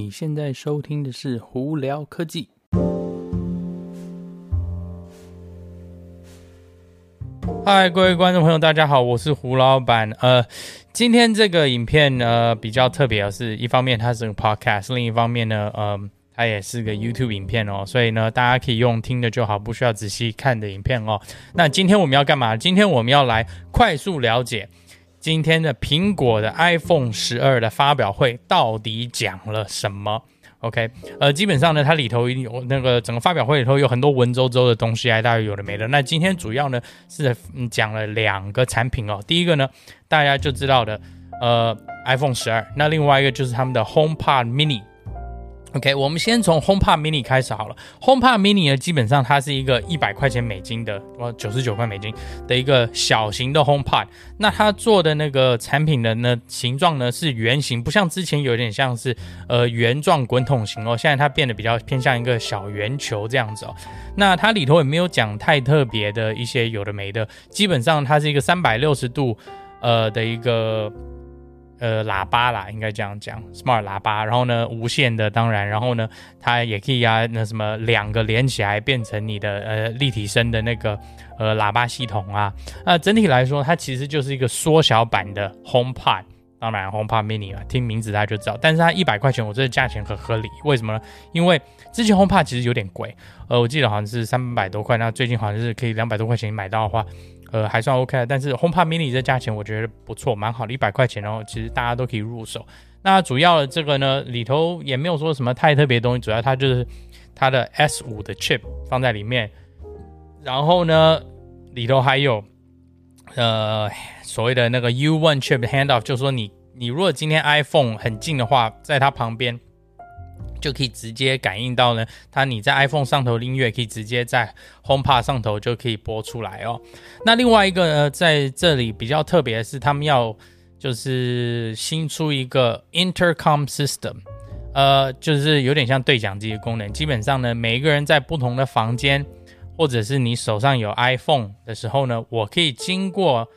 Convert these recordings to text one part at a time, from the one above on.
你现在收听的是胡聊科技。嗨，各位观众朋友，大家好，我是胡老板。呃，今天这个影片呢比较特别是，一方面它是个 podcast，另一方面呢，呃，它也是个 YouTube 影片哦，所以呢，大家可以用听的就好，不需要仔细看的影片哦。那今天我们要干嘛？今天我们要来快速了解。今天的苹果的 iPhone 十二的发表会到底讲了什么？OK，呃，基本上呢，它里头有那个整个发表会里头有很多文绉绉的东西，还大约有的没的。那今天主要呢是讲了两个产品哦，第一个呢大家就知道的，呃，iPhone 十二，那另外一个就是他们的 HomePod Mini。OK，我们先从 HomePod Mini 开始好了。HomePod Mini 呢，基本上它是一个一百块钱美金的，哇，九十九块美金的一个小型的 HomePod。那它做的那个产品的呢形状呢是圆形，不像之前有点像是呃圆状滚筒型哦，现在它变得比较偏向一个小圆球这样子哦。那它里头也没有讲太特别的一些有的没的，基本上它是一个三百六十度呃的一个。呃，喇叭啦，应该这样讲，smart 喇叭。然后呢，无线的，当然，然后呢，它也可以啊，那什么两个连起来变成你的呃立体声的那个呃喇叭系统啊。那整体来说，它其实就是一个缩小版的 HomePod，当然 HomePod Mini 啊，听名字大家就知道。但是它一百块钱，我觉得价钱很合理。为什么呢？因为之前 HomePod 其实有点贵，呃，我记得好像是三百多块，那最近好像是可以两百多块钱买到的话。呃，还算 OK，但是 HomePod Mini 这价钱我觉得不错，蛮好的，一百块钱，然后其实大家都可以入手。那主要的这个呢，里头也没有说什么太特别的东西，主要它就是它的 S5 的 chip 放在里面，然后呢，里头还有呃所谓的那个 U one chip handoff，就是说你你如果今天 iPhone 很近的话，在它旁边。就可以直接感应到呢，它你在 iPhone 上头的音乐可以直接在 HomePod 上头就可以播出来哦。那另外一个呢，在这里比较特别的是，他们要就是新出一个 Intercom System，呃，就是有点像对讲机的功能。基本上呢，每一个人在不同的房间，或者是你手上有 iPhone 的时候呢，我可以经过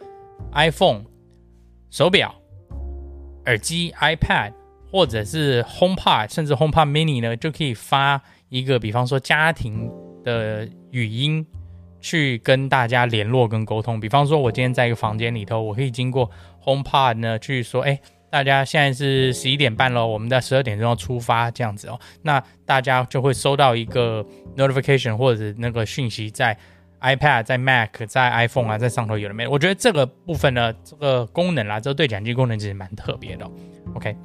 iPhone 手表、耳机、iPad。或者是 HomePod，甚至 HomePod Mini 呢，就可以发一个，比方说家庭的语音，去跟大家联络跟沟通。比方说，我今天在一个房间里头，我可以经过 HomePod 呢去说，哎，大家现在是十一点半喽，我们在十二点钟要出发，这样子哦。那大家就会收到一个 notification 或者那个讯息，在 iPad、在 Mac、在 iPhone 啊，在上头有了没？我觉得这个部分呢，这个功能啦，这个对讲机功能其实蛮特别的。OK。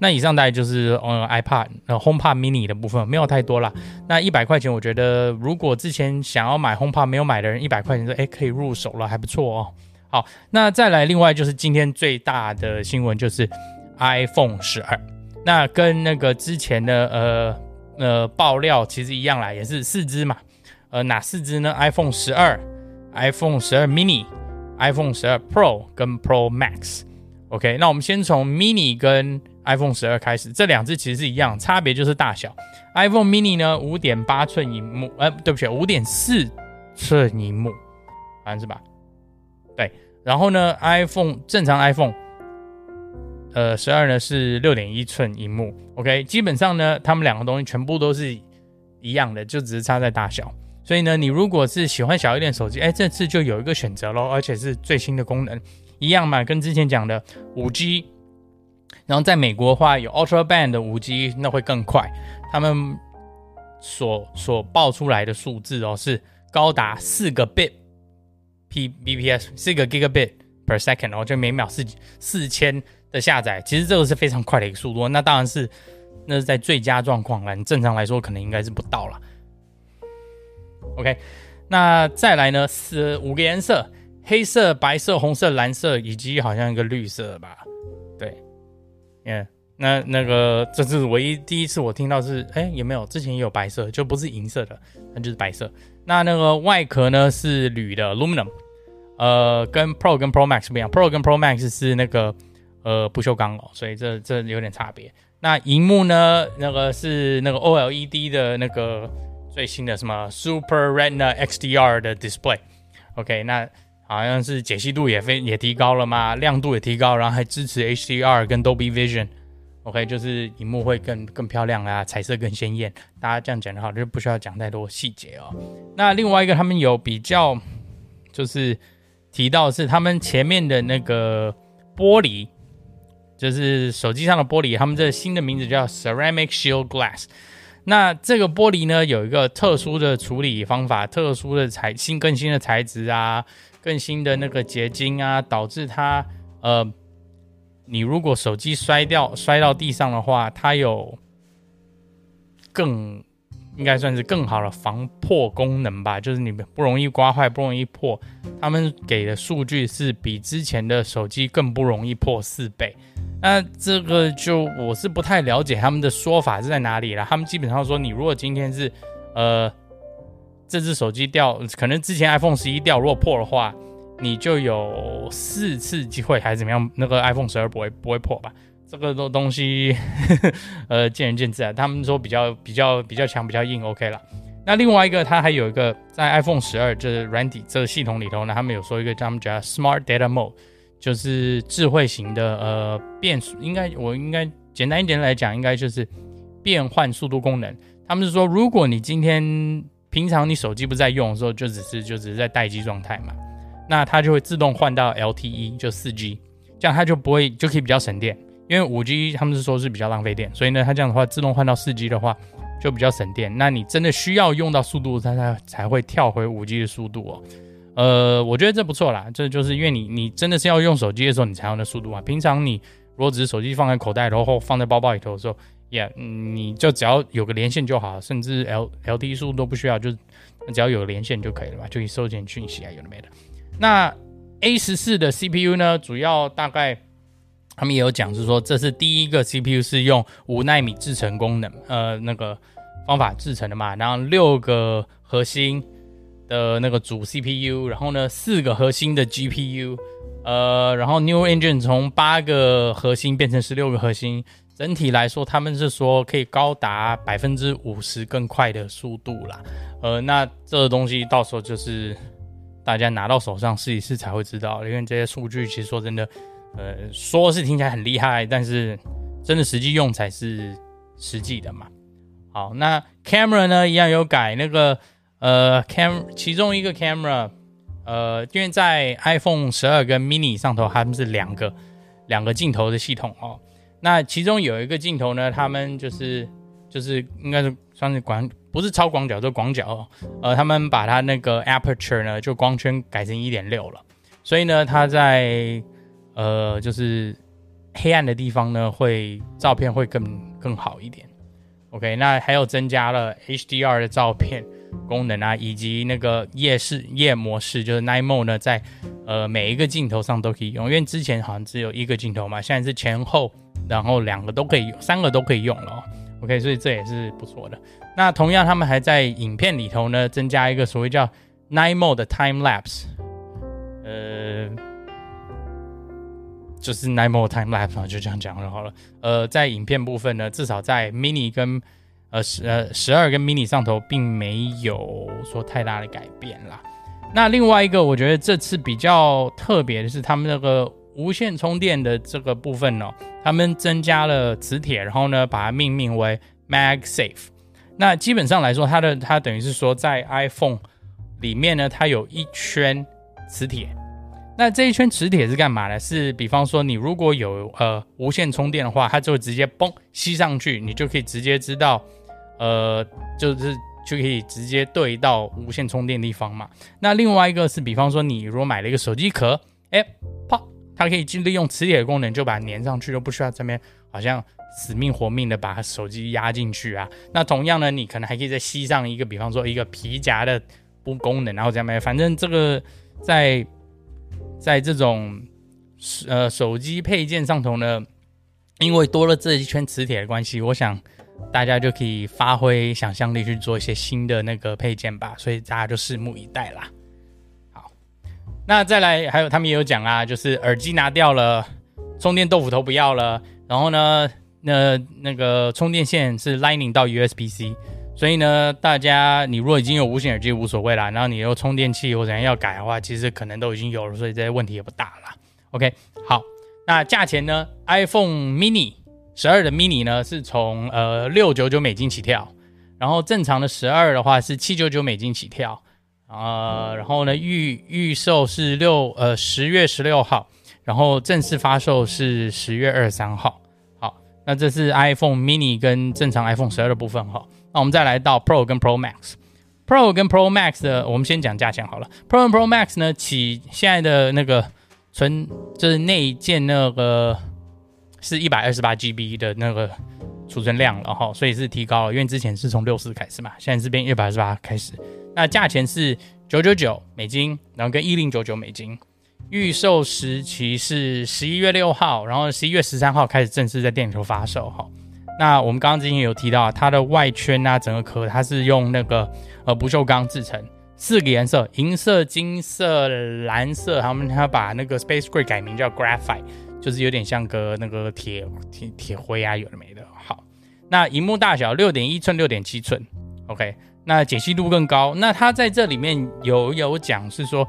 那以上大概就是呃 iPad 呃 HomePod Mini 的部分，没有太多啦。那一百块钱，我觉得如果之前想要买 HomePod 没有买的人，一百块钱说哎可以入手了，还不错哦。好，那再来另外就是今天最大的新闻就是 iPhone 十二，那跟那个之前的呃呃爆料其实一样啦，也是四支嘛。呃哪四支呢？iPhone 十二、iPhone 十二 Mini、iPhone 十二 Pro 跟 Pro Max。OK，那我们先从 Mini 跟 iPhone 十二开始，这两只其实是一样，差别就是大小。iPhone Mini 呢，五点八寸萤幕，呃，对不起，五点四寸萤幕，好像是吧？对。然后呢，iPhone 正常 iPhone，呃，十二呢是六点一寸荧幕。OK，基本上呢，它们两个东西全部都是一样的，就只是差在大小。所以呢，你如果是喜欢小一点手机，哎，这次就有一个选择喽，而且是最新的功能。一样嘛，跟之前讲的五 G，然后在美国的话有 Ultra Band 的五 G，那会更快。他们所所报出来的数字哦，是高达四个 bit p bps，四个 gigabit per second 哦，就每秒四四千的下载。其实这个是非常快的一个速度。那当然是那是在最佳状况了，你正常来说可能应该是不到了。OK，那再来呢是五个颜色。黑色、白色、红色、蓝色，以及好像一个绿色吧，对，嗯，那那个这是唯一第一次我听到是，哎，有没有？之前也有白色，就不是银色的，那就是白色。那那个外壳呢是铝的 aluminum，呃，跟 Pro 跟 Pro Max 不一样，Pro 跟 Pro Max 是那个呃不锈钢哦，所以这这有点差别。那荧幕呢，那个是那个 OLED 的那个最新的什么 Super Retina XDR 的 display，OK，那。好像是解析度也非也提高了嘛，亮度也提高，然后还支持 HDR 跟 Dolby Vision，OK，就是荧幕会更更漂亮啊，彩色更鲜艳。大家这样讲的话，就不需要讲太多细节哦。那另外一个，他们有比较，就是提到是他们前面的那个玻璃，就是手机上的玻璃，他们这新的名字叫 Ceramic Shield Glass。那这个玻璃呢，有一个特殊的处理方法，特殊的材新更新的材质啊，更新的那个结晶啊，导致它呃。你如果手机摔掉摔到地上的话，它有更应该算是更好的防破功能吧，就是你们不容易刮坏，不容易破。他们给的数据是比之前的手机更不容易破四倍。那这个就我是不太了解他们的说法是在哪里了。他们基本上说，你如果今天是呃这只手机掉，可能之前 iPhone 十一掉，如果破的话。你就有四次机会还是怎么样？那个 iPhone 十二不会不会破吧？这个东东西，呵 呵呃，见仁见智啊。他们说比较比较比较强，比较硬，OK 了。那另外一个，它还有一个在 iPhone 十二这软体这个系统里头呢，他们有说一个他们叫 Smart Data Mode，就是智慧型的呃变速。应该我应该简单一点来讲，应该就是变换速度功能。他们是说，如果你今天平常你手机不在用的时候，就只是就只是在待机状态嘛。那它就会自动换到 LTE，就四 G，这样它就不会就可以比较省电，因为五 G 他们是说是比较浪费电，所以呢，它这样的话自动换到四 G 的话就比较省电。那你真的需要用到速度，它才才会跳回五 G 的速度哦。呃，我觉得这不错啦，这就是因为你你真的是要用手机的时候，你才用的速度啊。平常你如果只是手机放在口袋，然后放在包包里头的时候，yeah, 你就只要有个连线就好，甚至 L LTE 速都不需要，就只要有连线就可以了嘛，就可以收件讯息啊，有的没的。那 A 十四的 CPU 呢？主要大概他们也有讲，是说这是第一个 CPU 是用五纳米制成功能，呃，那个方法制成的嘛。然后六个核心的那个主 CPU，然后呢四个核心的 GPU，呃，然后 New Engine 从八个核心变成十六个核心，整体来说他们是说可以高达百分之五十更快的速度啦。呃，那这个东西到时候就是。大家拿到手上试一试才会知道，因为这些数据其实说真的，呃，说是听起来很厉害，但是真的实际用才是实际的嘛。好，那 camera 呢一样有改那个呃 cam 其中一个 camera，呃，因为在 iPhone 十二跟 mini 上头他们是两个两个镜头的系统哦。那其中有一个镜头呢，他们就是就是应该是算是广。不是超广角，就广角。哦呃，他们把它那个 aperture 呢，就光圈改成一点六了，所以呢，它在呃，就是黑暗的地方呢，会照片会更更好一点。OK，那还有增加了 HDR 的照片功能啊，以及那个夜视夜模式，就是 Night Mode 呢，在呃每一个镜头上都可以用，因为之前好像只有一个镜头嘛，现在是前后，然后两个都可以用，三个都可以用了。OK，所以这也是不错的。那同样，他们还在影片里头呢，增加一个所谓叫 Nine Mode 的 Time Lapse，呃，就是 Nine Mode Time Lapse 就这样讲就好了。呃，在影片部分呢，至少在 Mini 跟呃十呃十二跟 Mini 上头，并没有说太大的改变啦。那另外一个，我觉得这次比较特别的是，他们那个无线充电的这个部分呢、哦，他们增加了磁铁，然后呢，把它命名为 MagSafe。那基本上来说，它的它等于是说，在 iPhone 里面呢，它有一圈磁铁。那这一圈磁铁是干嘛呢？是比方说，你如果有呃无线充电的话，它就会直接嘣吸上去，你就可以直接知道，呃，就是就可以直接对到无线充电地方嘛。那另外一个是，比方说，你如果买了一个手机壳，哎，它可以利用磁铁的功能，就把它粘上去，就不需要这边好像。死命活命的把手机压进去啊！那同样呢，你可能还可以再吸上一个，比方说一个皮夹的不功能，然后这样，反正这个在在这种呃手机配件上头呢，因为多了这一圈磁铁的关系，我想大家就可以发挥想象力去做一些新的那个配件吧，所以大家就拭目以待啦。那再来还有他们也有讲啊，就是耳机拿掉了，充电豆腐头不要了，然后呢。那那个充电线是 Lightning 到 USB-C，所以呢，大家你如果已经有无线耳机无所谓啦，然后你有充电器或者要改的话，其实可能都已经有了，所以这些问题也不大了。OK，好，那价钱呢？iPhone Mini 十二的 mini 呢是从呃六九九美金起跳，然后正常的十二的话是七九九美金起跳，呃，然后呢预预售是六呃十月十六号，然后正式发售是十月二十三号。好，那这是 iPhone mini 跟正常 iPhone 十二的部分哈。那我们再来到 Pro 跟 Pro Max，Pro 跟 Pro Max 的，我们先讲价钱好了。Pro 跟 Pro Max 呢，起现在的那个存就是内建那个是一百二十八 GB 的那个储存量了哈，所以是提高了，因为之前是从六四开始嘛，现在是变一百二十八开始。那价钱是九九九美金，然后跟一零九九美金。预售时期是十一月六号，然后十一月十三号开始正式在店里头发售哈。那我们刚刚之前有提到，它的外圈啊，整个壳它是用那个呃不锈钢制成，四个颜色：银色、金色、蓝色。他们他把那个 Space Gray 改名叫 Graphite，就是有点像个那个铁铁铁灰啊，有的没的。好，那荧幕大小六点一寸、六点七寸，OK。那解析度更高。那它在这里面有有讲是说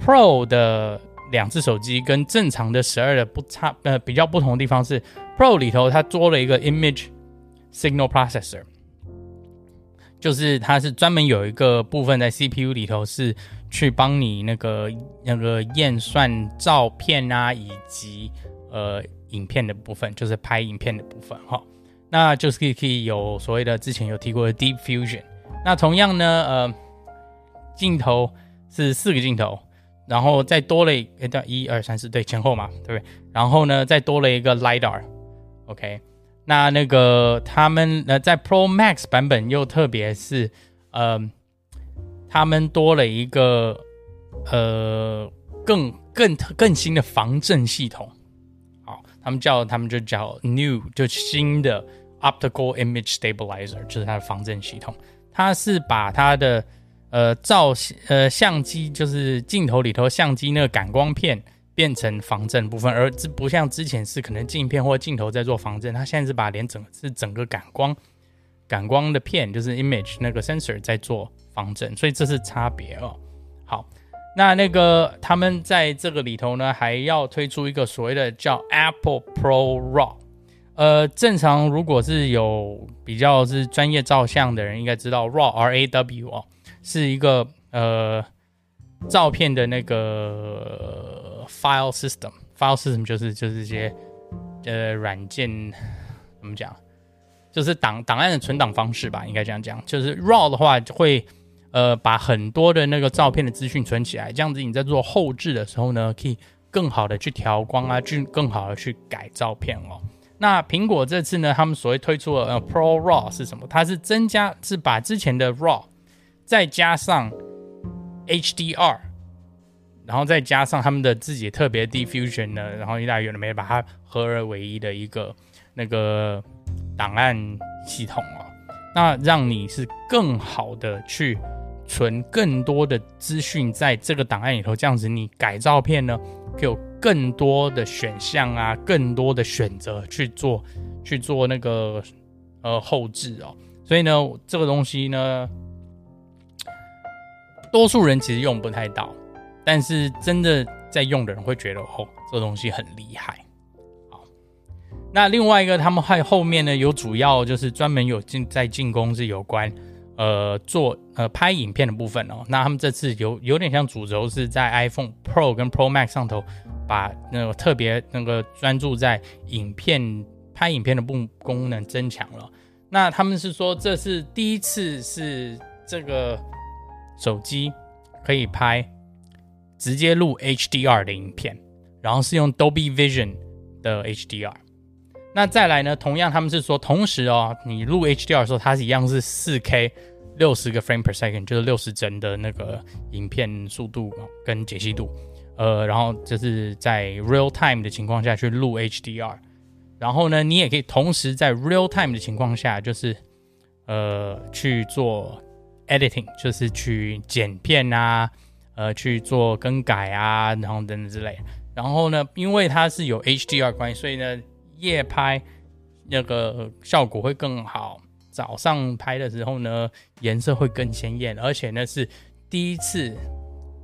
，Pro 的两只手机跟正常的十二的不差，呃，比较不同的地方是。Pro 里头它多了一个 Image Signal Processor，就是它是专门有一个部分在 CPU 里头是去帮你那个那个验算照片啊以及呃影片的部分，就是拍影片的部分哈。那就是可以可以有所谓的之前有提过的 Deep Fusion。那同样呢，呃，镜头是四个镜头，然后再多了一个一二三四对前后嘛，对不对？然后呢，再多了一个 LiDAR。OK，那那个他们呃在 Pro Max 版本又特别是，呃，他们多了一个呃更更更新的防震系统，好，他们叫他们就叫 New 就新的 Optical Image Stabilizer，就是它的防震系统，它是把它的呃照呃相机就是镜头里头相机那个感光片。变成防震部分，而这不像之前是可能镜片或镜头在做防震，它现在是把连整是整个感光感光的片，就是 image 那个 sensor 在做防震，所以这是差别哦。好，那那个他们在这个里头呢，还要推出一个所谓的叫 Apple Pro RAW。呃，正常如果是有比较是专业照相的人，应该知道 RAW R A W 哦，是一个呃照片的那个。File system，file system 就是就是这些呃软件怎么讲，就是档档案的存档方式吧，应该这样讲。就是 RAW 的话会呃把很多的那个照片的资讯存起来，这样子你在做后置的时候呢，可以更好的去调光啊，去更好的去改照片哦。那苹果这次呢，他们所谓推出的呃 Pro RAW 是什么？它是增加是把之前的 RAW 再加上 HDR。然后再加上他们的自己特别 diffusion 呢，然后一大堆的没把它合而为一的一个那个档案系统哦，那让你是更好的去存更多的资讯在这个档案里头，这样子你改照片呢，可以有更多的选项啊，更多的选择去做去做那个呃后置哦，所以呢，这个东西呢，多数人其实用不太到。但是真的在用的人会觉得哦，这个东西很厉害。好，那另外一个他们还后面呢有主要就是专门有进在进攻是有关呃做呃拍影片的部分哦。那他们这次有有点像主轴是在 iPhone Pro 跟 Pro Max 上头，把那个特别那个专注在影片拍影片的部功能增强了。那他们是说这是第一次是这个手机可以拍。直接录 HDR 的影片，然后是用 Dolby Vision 的 HDR。那再来呢？同样他们是说，同时哦，你录 HDR 的时候，它是一样是 4K 六十个 frame per second，就是六十帧的那个影片速度跟解析度。呃，然后就是在 real time 的情况下去录 HDR。然后呢，你也可以同时在 real time 的情况下，就是呃去做 editing，就是去剪片啊。呃，去做更改啊，然后等等之类。然后呢，因为它是有 HDR 关系，所以呢，夜拍那个效果会更好。早上拍的时候呢，颜色会更鲜艳。而且呢，是第一次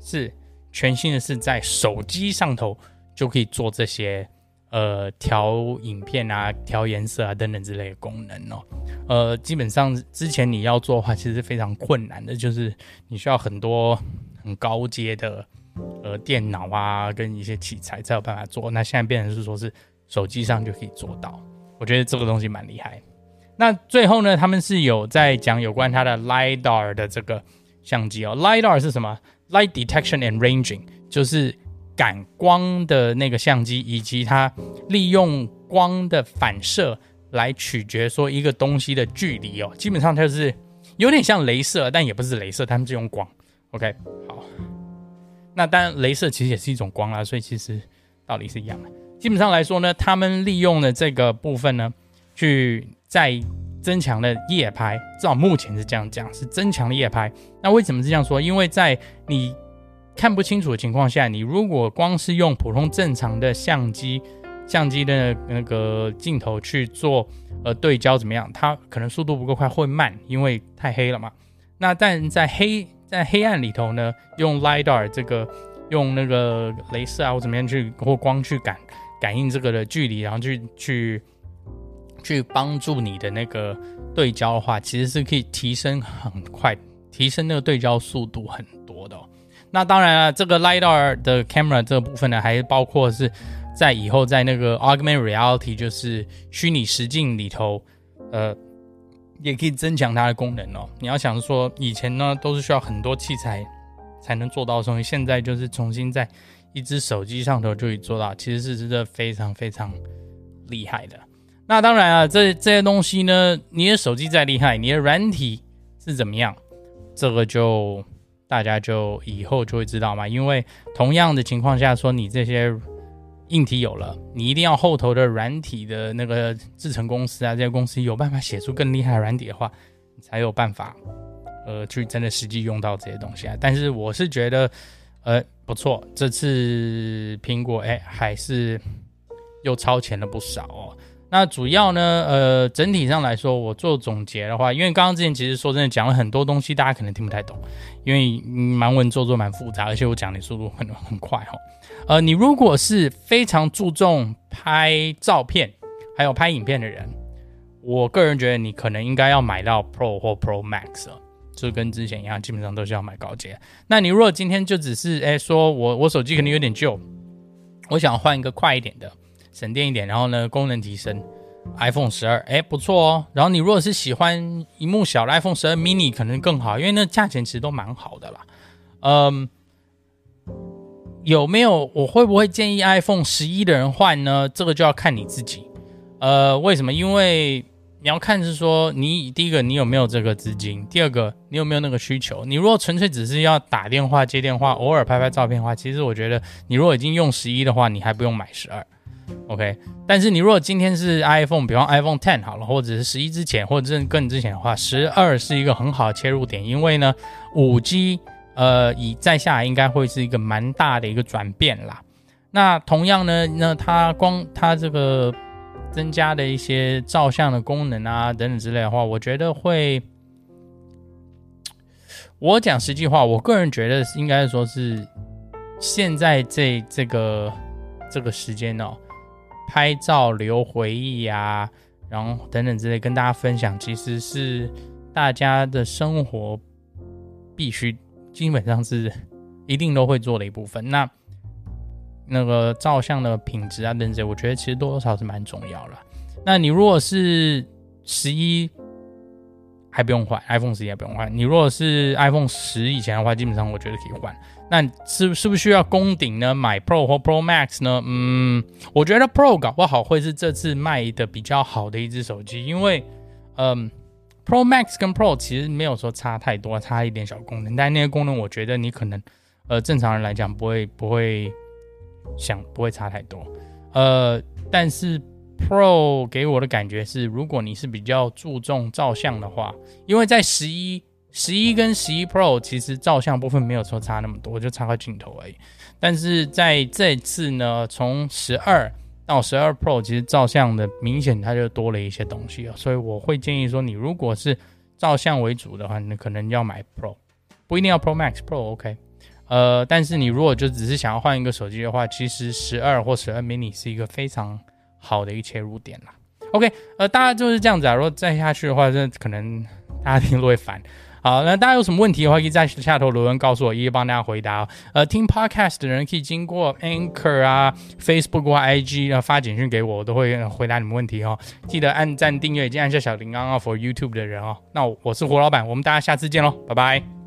是全新的，是在手机上头就可以做这些呃调影片啊、调颜色啊等等之类的功能哦。呃，基本上之前你要做的话，其实非常困难的，就是你需要很多很高阶的呃电脑啊跟一些器材才有办法做。那现在变成是说是手机上就可以做到，我觉得这个东西蛮厉害。那最后呢，他们是有在讲有关它的 LiDAR 的这个相机哦。LiDAR 是什么？Light Detection and Ranging，就是感光的那个相机，以及它利用光的反射来取决说一个东西的距离哦。基本上它就是有点像镭射，但也不是镭射，他们是用光。OK，好。那当然，镭射其实也是一种光啦，所以其实道理是一样的。基本上来说呢，他们利用的这个部分呢，去。在增强的夜拍，至少目前是这样讲，是增强的夜拍。那为什么是这样说？因为在你看不清楚的情况下，你如果光是用普通正常的相机相机的那个镜头去做呃对焦怎么样？它可能速度不够快，会慢，因为太黑了嘛。那但在黑在黑暗里头呢，用 LiDAR 这个用那个镭射啊或怎么样去或光去感感应这个的距离，然后去去。去帮助你的那个对焦的话，其实是可以提升很快，提升那个对焦速度很多的哦。那当然了，这个 LiDAR 的 camera 这个部分呢，还包括是在以后在那个 Augmented Reality，就是虚拟实境里头，呃，也可以增强它的功能哦。你要想说，以前呢都是需要很多器材才能做到的东西，现在就是重新在一只手机上头就可以做到，其实是真的非常非常厉害的。那当然啊，这这些东西呢，你的手机再厉害，你的软体是怎么样，这个就大家就以后就会知道嘛。因为同样的情况下，说你这些硬体有了，你一定要后头的软体的那个制成公司啊，这些公司有办法写出更厉害的软体的话，你才有办法呃去真的实际用到这些东西啊。但是我是觉得，呃，不错，这次苹果哎还是又超前了不少哦。那主要呢，呃，整体上来说，我做总结的话，因为刚刚之前其实说真的讲了很多东西，大家可能听不太懂，因为蛮文绉绉、蛮复杂，而且我讲的速度很很快哈。呃，你如果是非常注重拍照片还有拍影片的人，我个人觉得你可能应该要买到 Pro 或 Pro Max 了，就跟之前一样，基本上都是要买高阶。那你如果今天就只是哎说我我手机可能有点旧，我想换一个快一点的。省电一点，然后呢，功能提升，iPhone 十二，哎，不错哦。然后你如果是喜欢萤幕小的 iPhone 十二 mini，可能更好，因为那价钱其实都蛮好的啦。嗯，有没有？我会不会建议 iPhone 十一的人换呢？这个就要看你自己。呃，为什么？因为你要看是说，你第一个你有没有这个资金，第二个你有没有那个需求。你如果纯粹只是要打电话、接电话、偶尔拍拍照片的话，其实我觉得你如果已经用十一的话，你还不用买十二。OK，但是你如果今天是 iPhone，比方 iPhone Ten 好了，或者是十一之前，或者是更之前的话，十二是一个很好的切入点，因为呢，五 G 呃以再下来应该会是一个蛮大的一个转变啦。那同样呢，那它光它这个增加的一些照相的功能啊等等之类的话，我觉得会，我讲实际话，我个人觉得应该说是现在这这个这个时间哦。拍照留回忆呀、啊，然后等等之类，跟大家分享，其实是大家的生活必须，基本上是一定都会做的一部分。那那个照相的品质啊，等等，我觉得其实多多少少是蛮重要了。那你如果是十一，还不用换，iPhone 十一还不用换。你如果是 iPhone 十以前的话，基本上我觉得可以换。那是是不需要攻顶呢？买 Pro 或 Pro Max 呢？嗯，我觉得 Pro 搞不好会是这次卖的比较好的一只手机，因为嗯，Pro Max 跟 Pro 其实没有说差太多，差一点小功能，但那些功能我觉得你可能呃正常人来讲不会不会想不会差太多。呃，但是 Pro 给我的感觉是，如果你是比较注重照相的话，因为在十一。十一跟十一 Pro 其实照相部分没有说差那么多，就差个镜头而已。但是在这次呢，从十二到十二 Pro，其实照相的明显它就多了一些东西啊。所以我会建议说，你如果是照相为主的话，你可能要买 Pro，不一定要 Pro Max，Pro OK。呃，但是你如果就只是想要换一个手机的话，其实十二或十二 mini 是一个非常好的一切入点啦。OK，呃，大家就是这样子啊。如果再下去的话，这可能大家听都会烦。好，那大家有什么问题的话，可以在下头留言告诉我，一一帮大家回答。呃，听 Podcast 的人可以经过 Anchor 啊、Facebook 或 IG 啊发简讯给我，我都会回答你们问题哦。记得按赞、订阅以及按下小铃铛啊，for YouTube 的人哦。那，我是胡老板，我们大家下次见喽，拜拜。